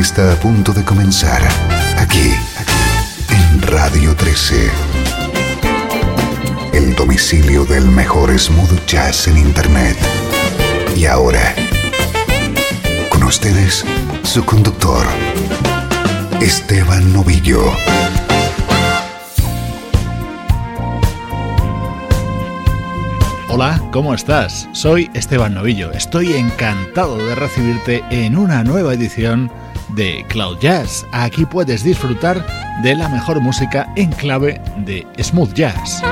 Está a punto de comenzar aquí, en Radio 13. El domicilio del mejor smooth jazz en Internet. Y ahora, con ustedes, su conductor, Esteban Novillo. Hola, ¿cómo estás? Soy Esteban Novillo. Estoy encantado de recibirte en una nueva edición de Cloud Jazz. Aquí puedes disfrutar de la mejor música en clave de smooth jazz.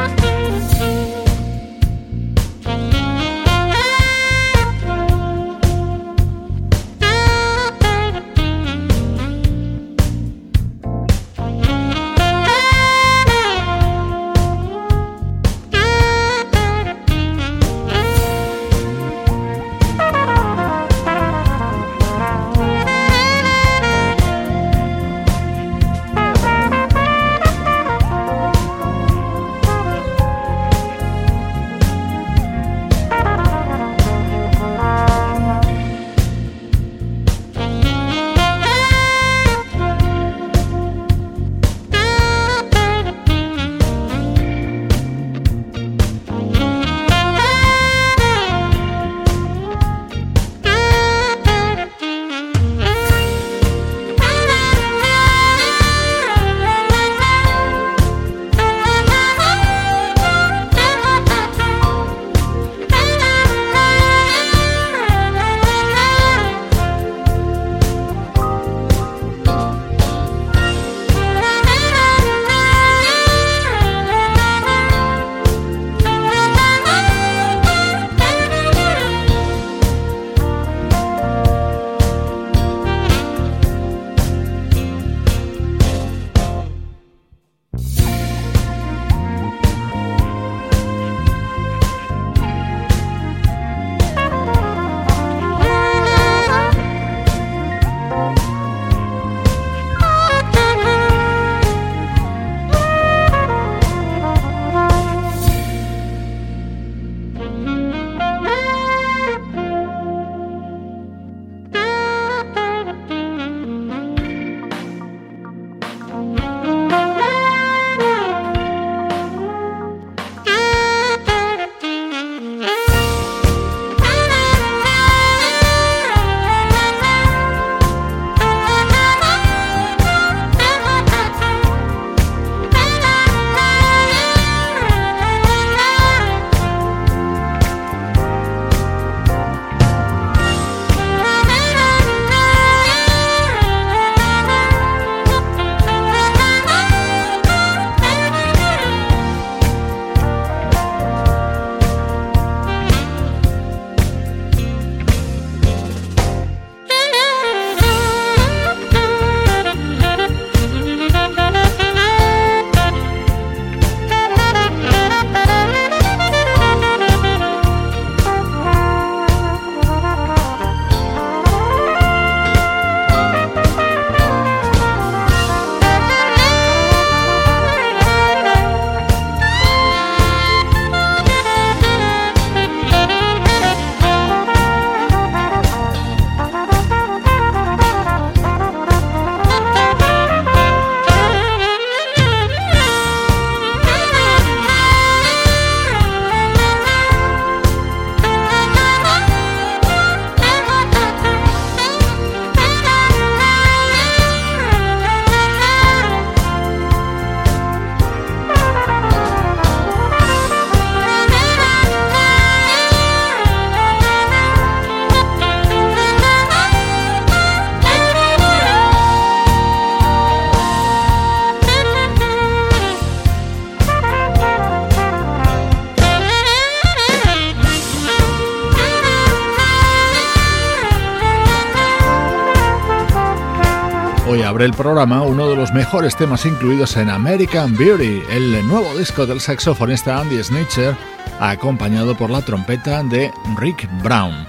Abre el programa uno de los mejores temas incluidos en American Beauty, el nuevo disco del saxofonista Andy Snitcher, acompañado por la trompeta de Rick Brown.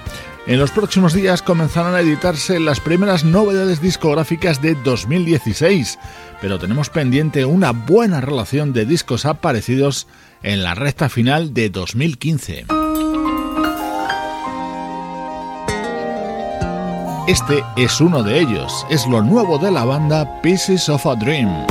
En los próximos días comenzarán a editarse las primeras novedades discográficas de 2016, pero tenemos pendiente una buena relación de discos aparecidos en la recta final de 2015. Este es uno de ellos, es lo nuevo de la banda Pieces of a Dream.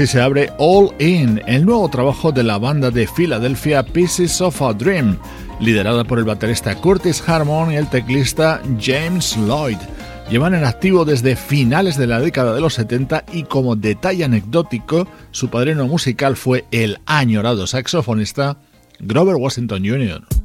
Así se abre All In, el nuevo trabajo de la banda de Filadelfia Pieces of a Dream, liderada por el baterista Curtis Harmon y el teclista James Lloyd. Llevan en activo desde finales de la década de los 70 y como detalle anecdótico, su padrino musical fue el añorado saxofonista Grover Washington Jr.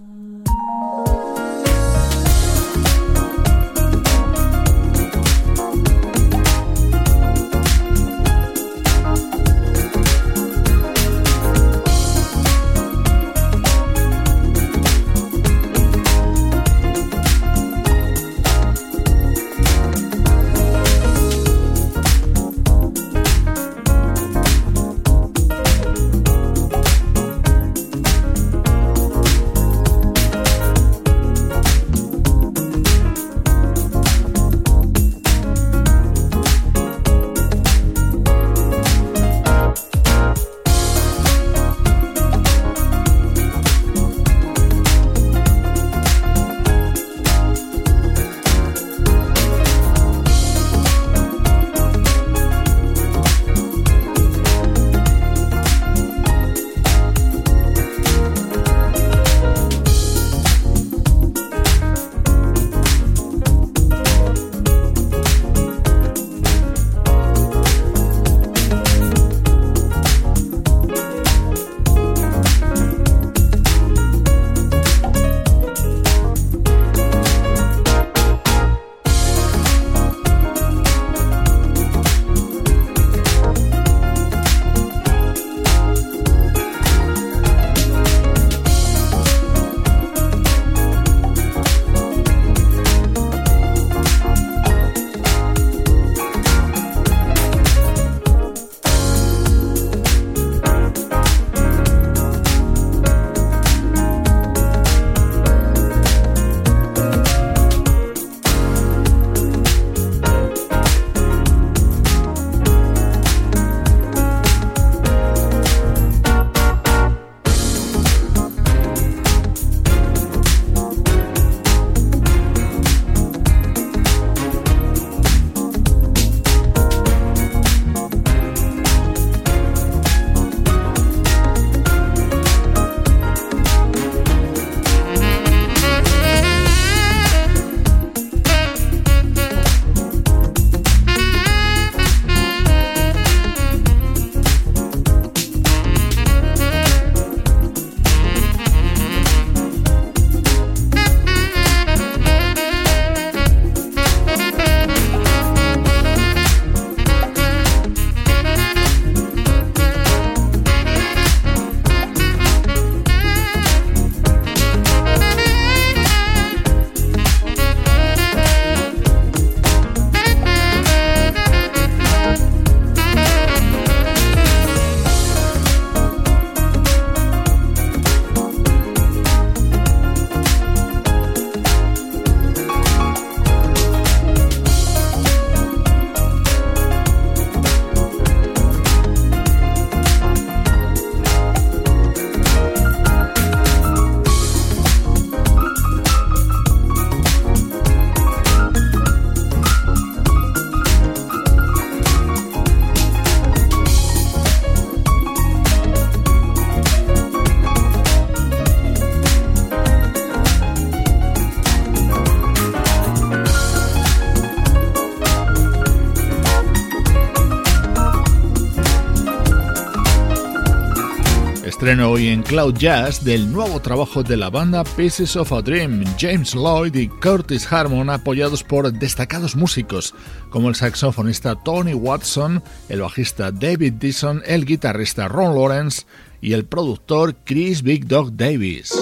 hoy en Cloud Jazz del nuevo trabajo de la banda Pieces of a Dream, James Lloyd y Curtis Harmon, apoyados por destacados músicos como el saxofonista Tony Watson, el bajista David Dixon, el guitarrista Ron Lawrence y el productor Chris Big Dog Davis.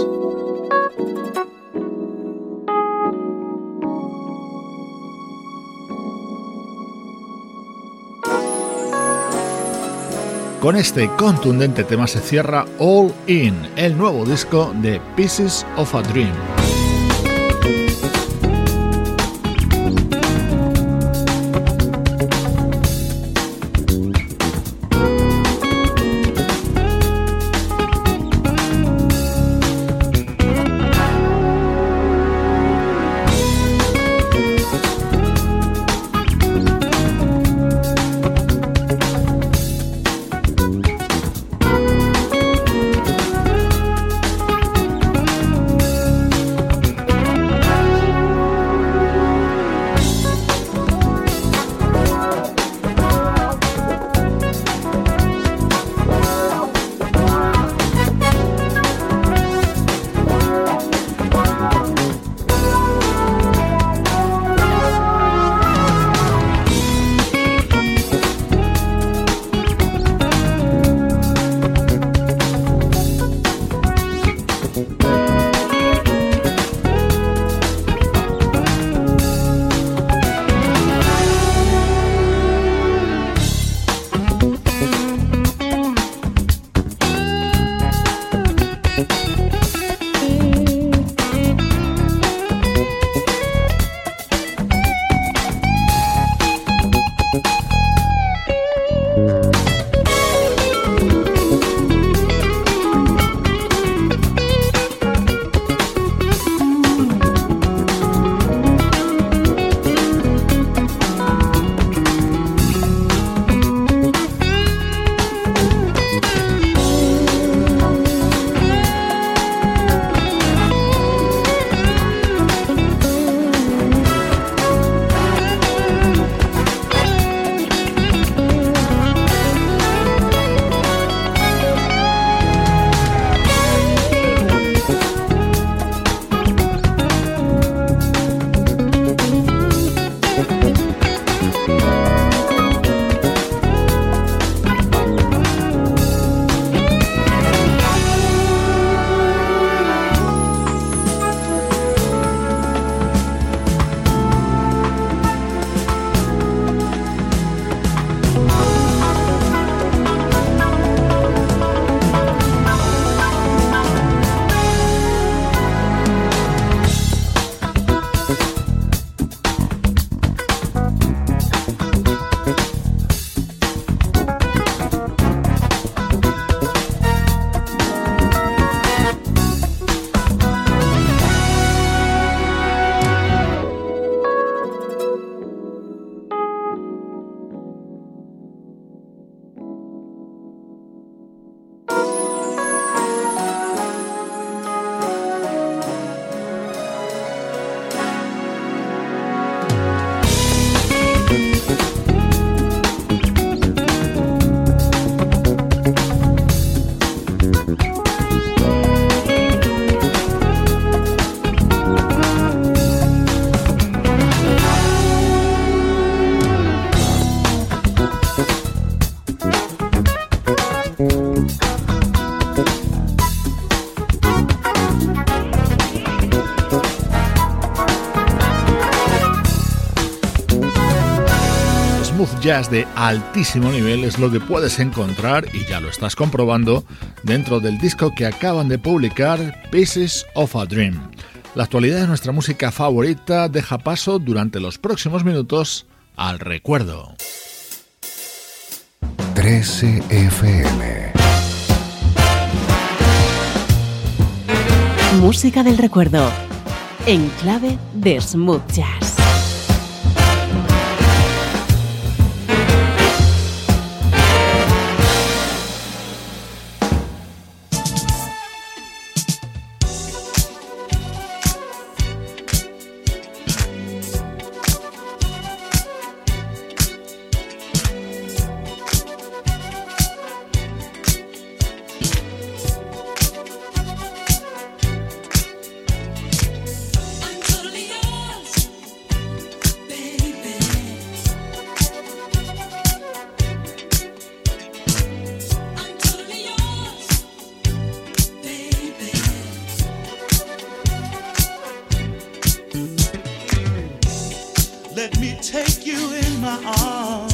Con este contundente tema se cierra All In, el nuevo disco de Pieces of a Dream. Jazz de altísimo nivel es lo que puedes encontrar, y ya lo estás comprobando, dentro del disco que acaban de publicar, Pieces of a Dream. La actualidad de nuestra música favorita deja paso durante los próximos minutos al recuerdo. 13 FM Música del recuerdo en clave de smooth jazz. take you in my arms.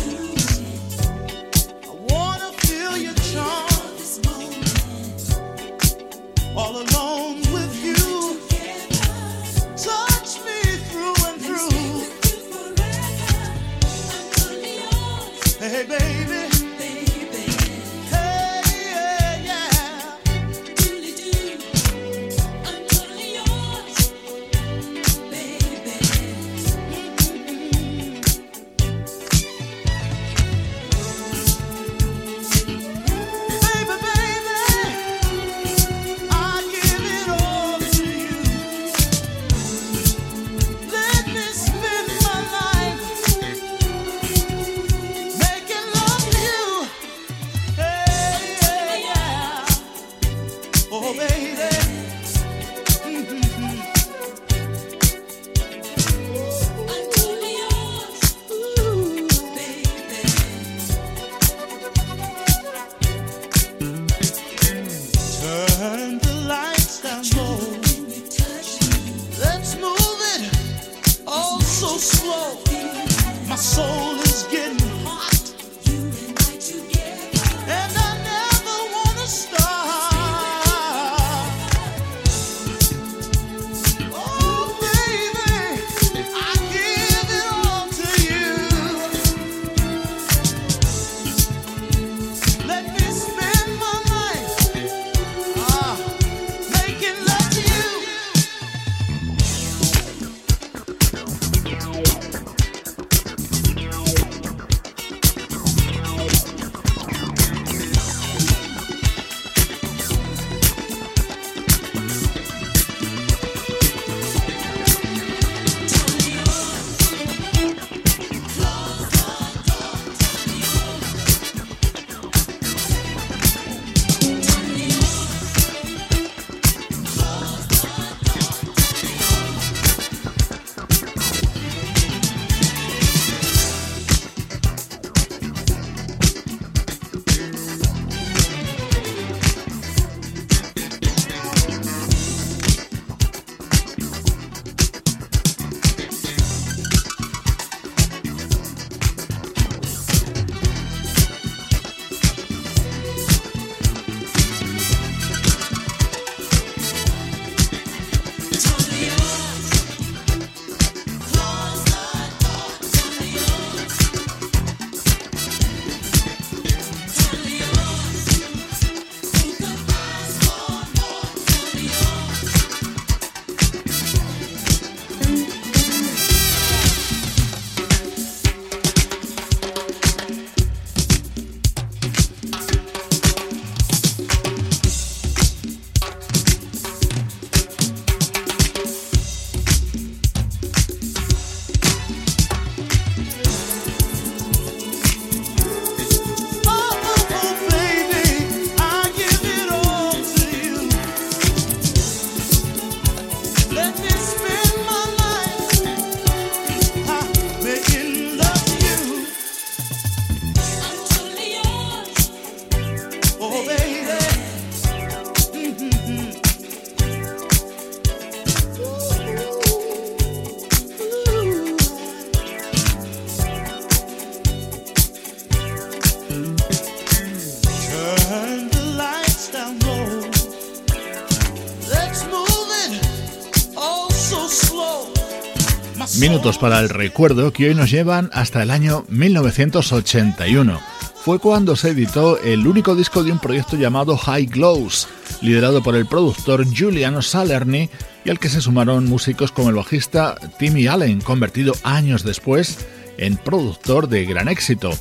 Para el recuerdo que hoy nos llevan hasta el año 1981. Fue cuando se editó el único disco de un proyecto llamado High Glows, liderado por el productor Julian Salerny y al que se sumaron músicos como el bajista Timmy Allen, convertido años después en productor de gran éxito.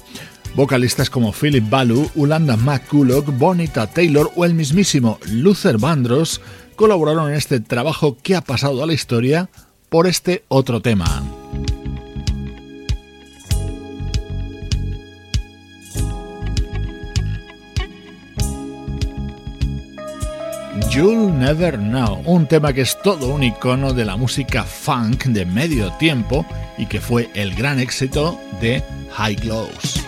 Vocalistas como Philip Balu, Ulanda McCulloch, Bonita Taylor o el mismísimo Luther Vandross colaboraron en este trabajo que ha pasado a la historia por este otro tema. You'll Never Know, un tema que es todo un icono de la música funk de medio tiempo y que fue el gran éxito de High Glows.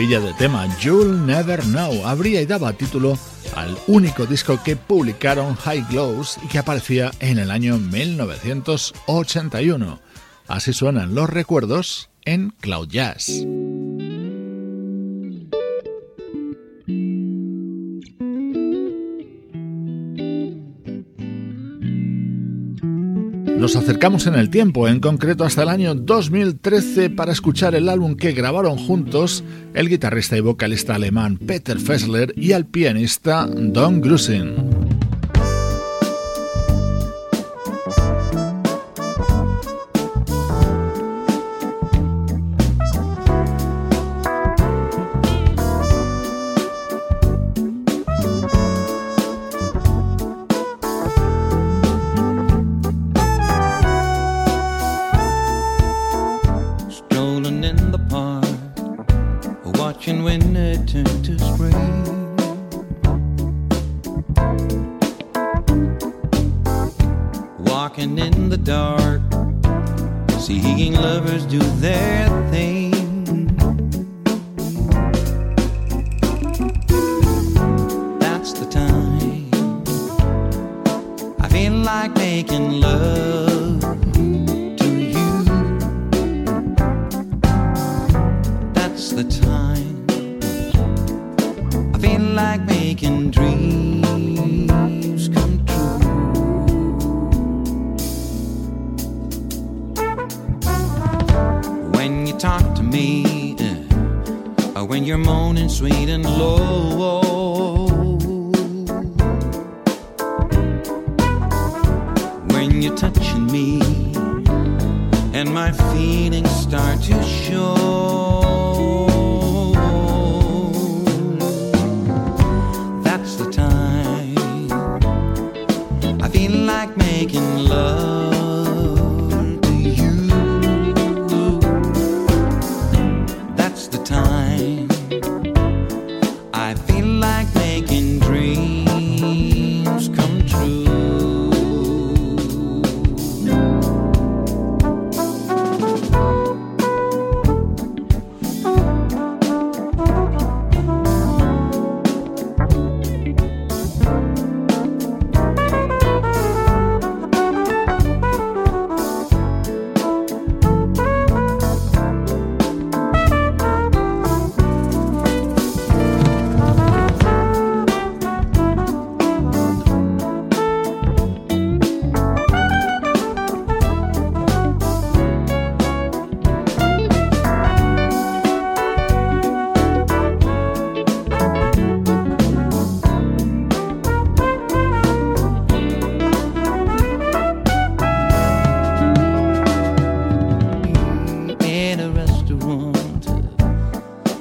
Maravilla de tema, You'll Never Know, habría y daba título al único disco que publicaron High Glows y que aparecía en el año 1981. Así suenan los recuerdos en Cloud Jazz. Nos acercamos en el tiempo, en concreto hasta el año 2013, para escuchar el álbum que grabaron juntos el guitarrista y vocalista alemán Peter Fessler y el pianista Don Grusin. making dreams come true. When you talk to me, uh, when you're moaning sweet and low. When you're touching me, and my feelings start to show.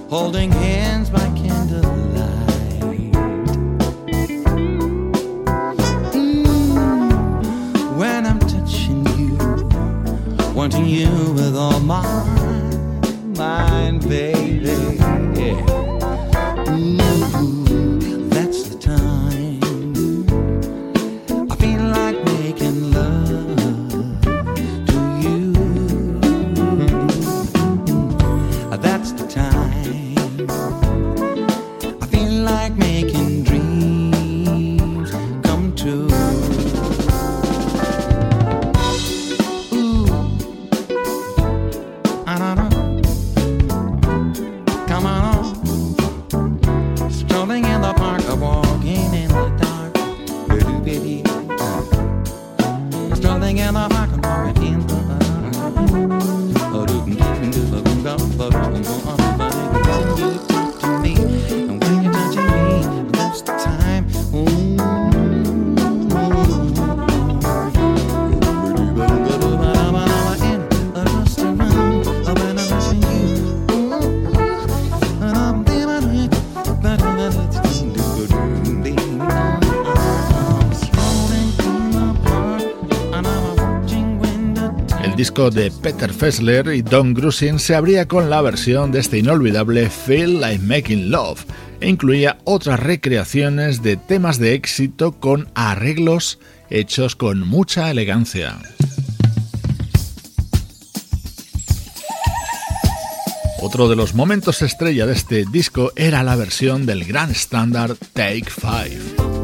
holding hands by candlelight. Mm, when I'm touching you, wanting you with all my de Peter Fessler y Don Grusin se abría con la versión de este inolvidable Feel Like Making Love e incluía otras recreaciones de temas de éxito con arreglos hechos con mucha elegancia. Otro de los momentos estrella de este disco era la versión del gran estándar Take Five.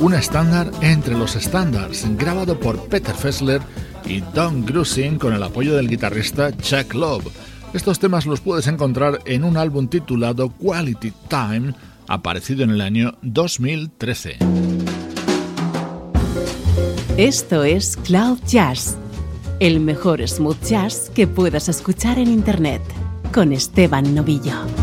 Un estándar entre los estándares, grabado por Peter Fessler y Don Grusin con el apoyo del guitarrista Chuck Love. Estos temas los puedes encontrar en un álbum titulado Quality Time, aparecido en el año 2013. Esto es Cloud Jazz, el mejor smooth jazz que puedas escuchar en Internet, con Esteban Novillo.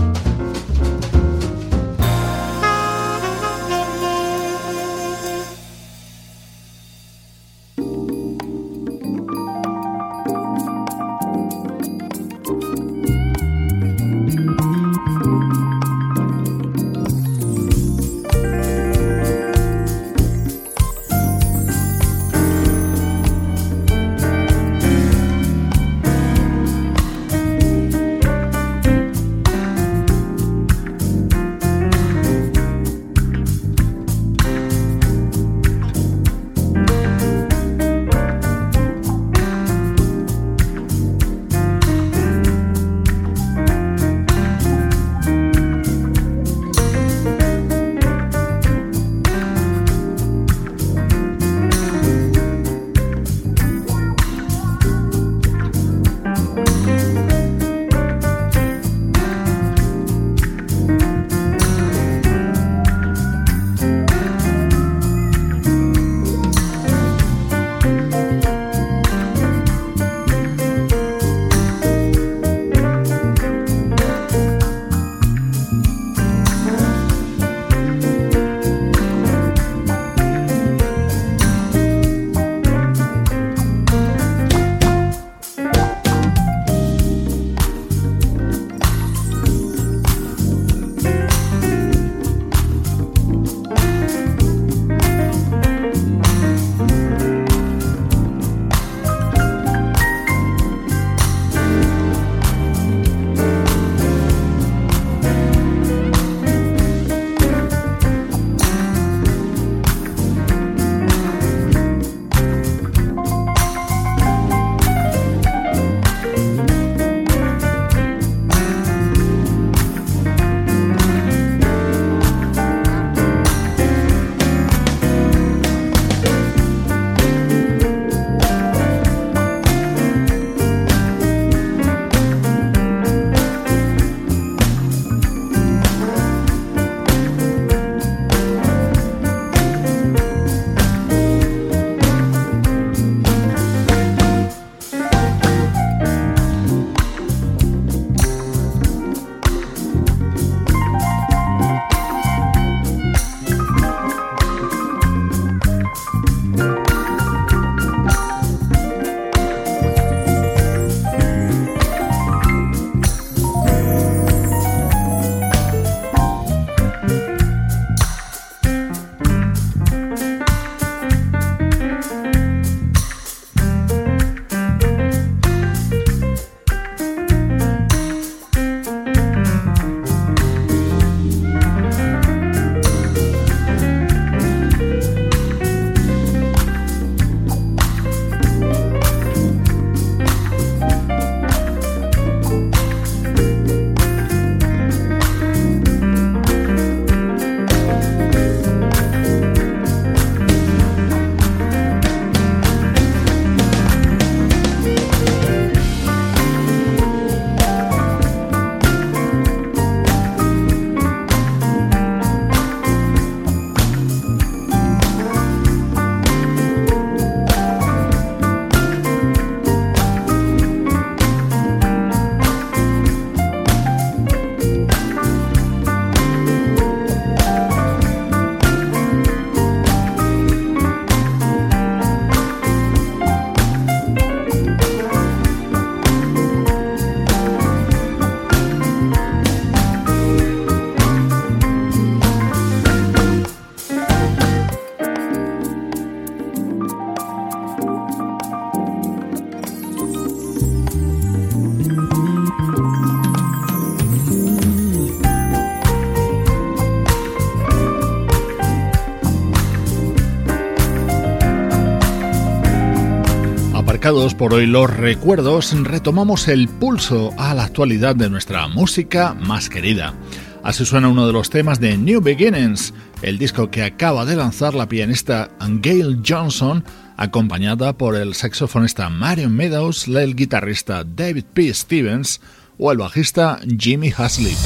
Marcados por hoy los recuerdos, retomamos el pulso a la actualidad de nuestra música más querida. Así suena uno de los temas de New Beginnings, el disco que acaba de lanzar la pianista Gail Johnson, acompañada por el saxofonista Marion Meadows, el guitarrista David P. Stevens o el bajista Jimmy Haslip.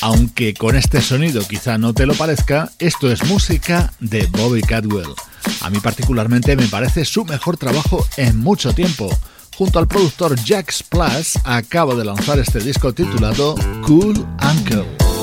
Aunque con este sonido quizá no te lo parezca, esto es música de Bobby Cadwell. A mí particularmente me parece su mejor trabajo en mucho tiempo. Junto al productor Jax Plus acaba de lanzar este disco titulado Cool Uncle.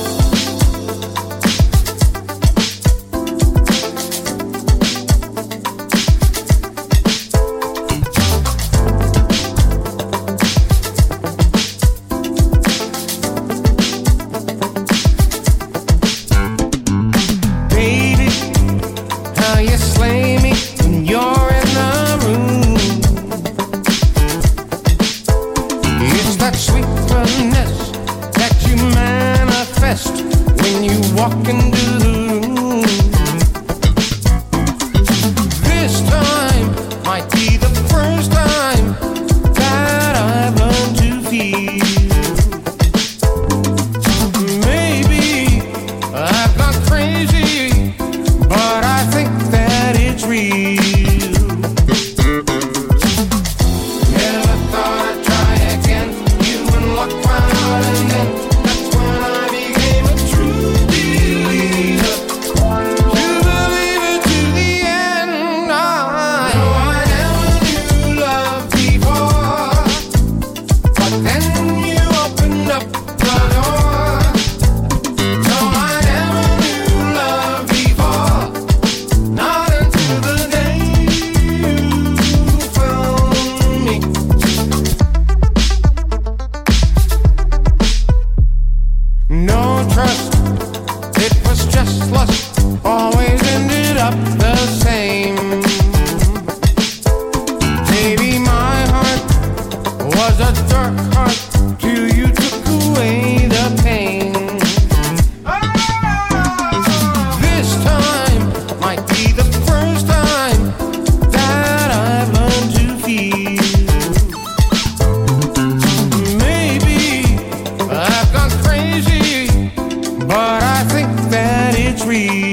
free.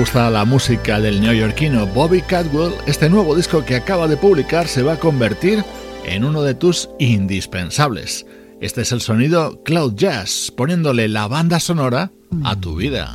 Gusta la música del neoyorquino Bobby Cadwell, este nuevo disco que acaba de publicar se va a convertir en uno de tus indispensables. Este es el sonido Cloud Jazz, poniéndole la banda sonora a tu vida.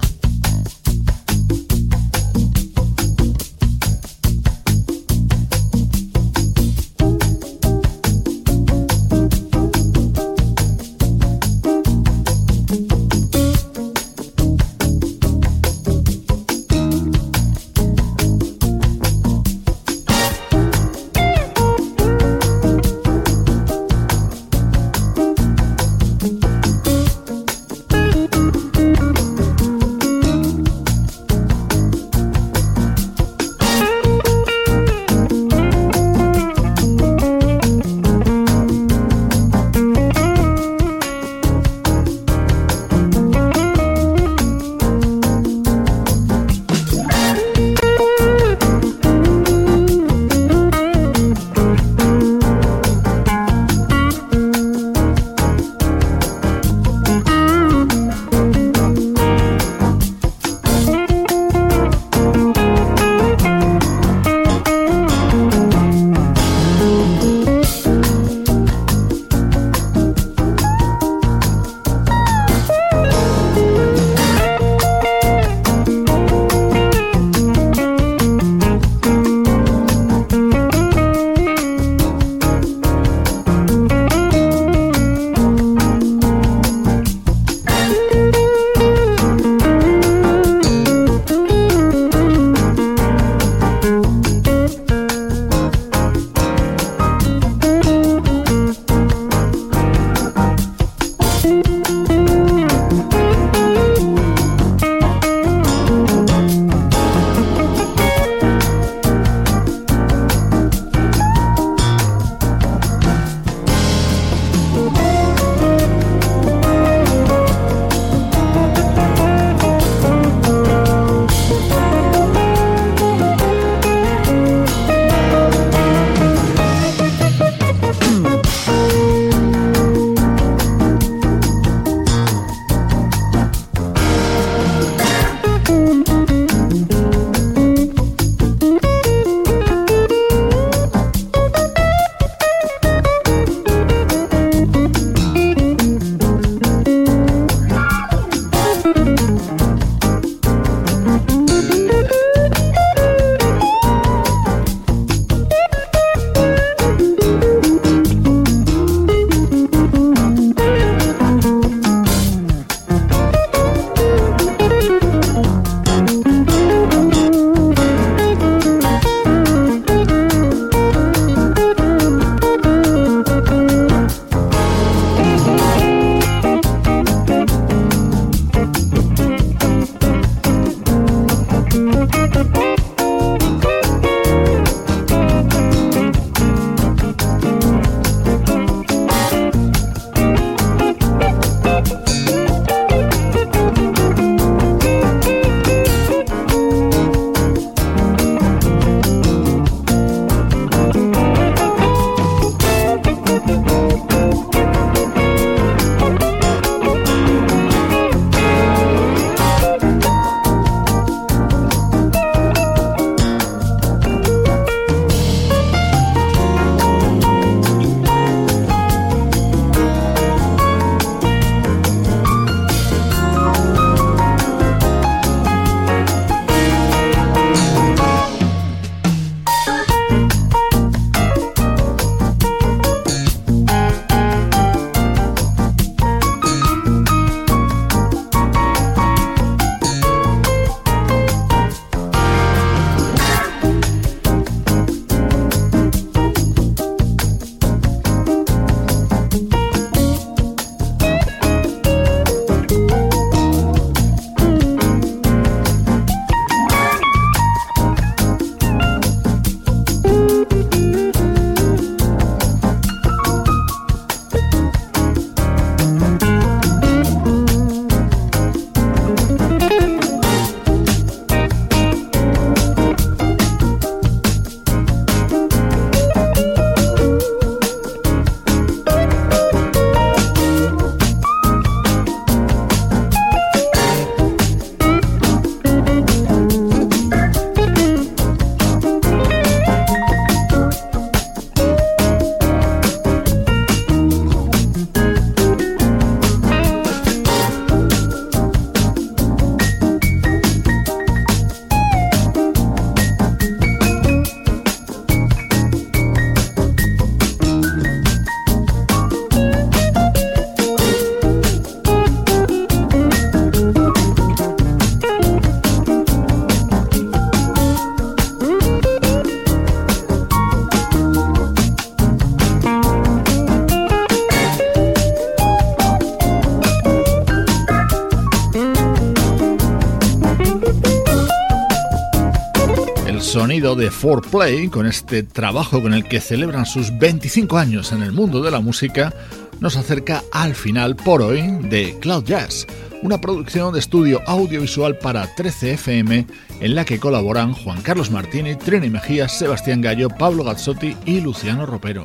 De 4Play, con este trabajo con el que celebran sus 25 años en el mundo de la música, nos acerca al final por hoy de Cloud Jazz, una producción de estudio audiovisual para 13FM en la que colaboran Juan Carlos Martínez, Trini Mejías, Sebastián Gallo, Pablo Gazzotti y Luciano Ropero.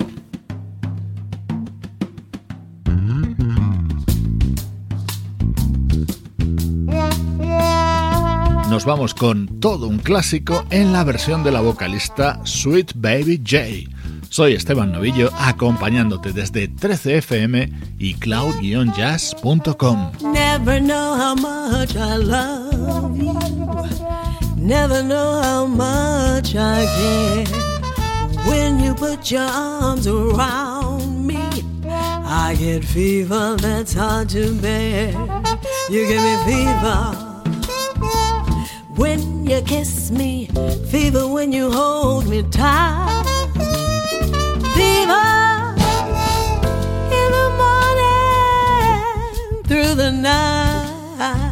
Vamos con todo un clásico en la versión de la vocalista Sweet Baby J. Soy Esteban Novillo acompañándote desde 13fm y cloud-jazz.com. Never know how much I love you. Never know how much I care. When you put your arms around me, I get fever that's hard to bear. You give me fever. When you kiss me, fever when you hold me tight, fever in the morning through the night.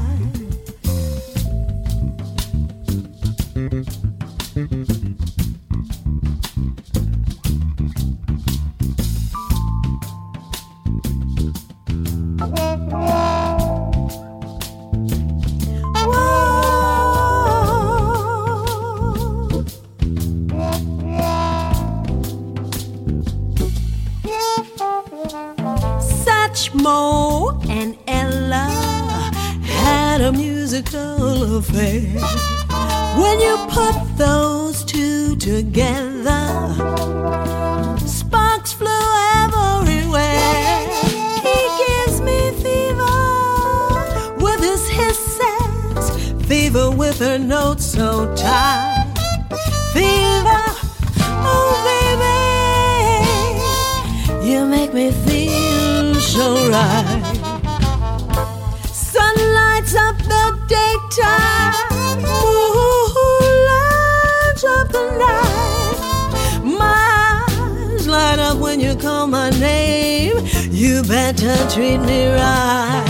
Me feel so right. Sun lights up the daytime, moonlights up the night. My eyes light up when you call my name. You better treat me right.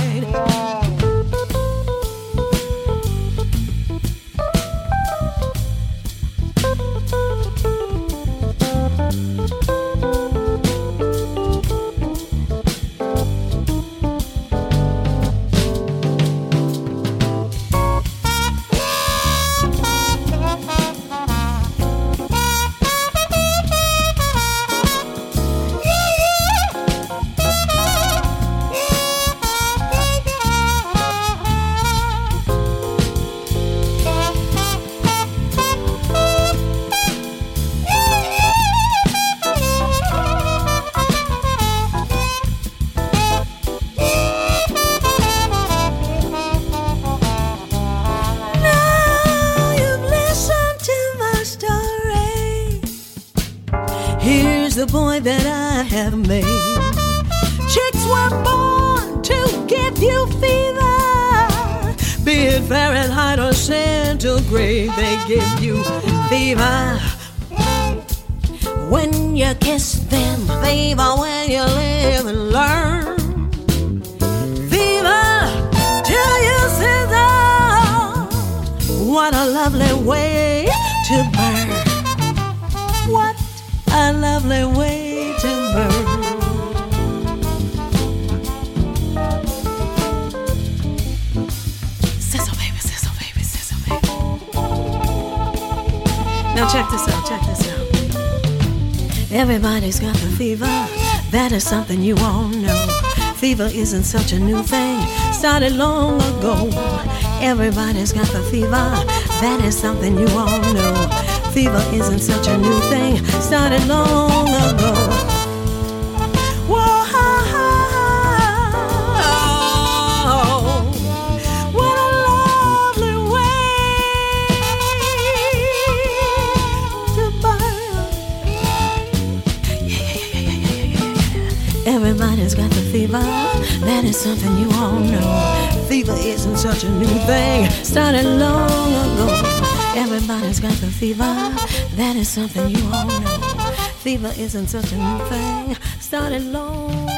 Everybody's got the fever. That is something you all know. Fever isn't such a new thing. Started long ago. Everybody's got the fever. That is something you all know. Fever isn't such a new thing. Started long ago. Fever. That is something you all know. Fever isn't such a new thing. Started long ago. Everybody's got the fever. That is something you all know. Fever isn't such a new thing. Started long.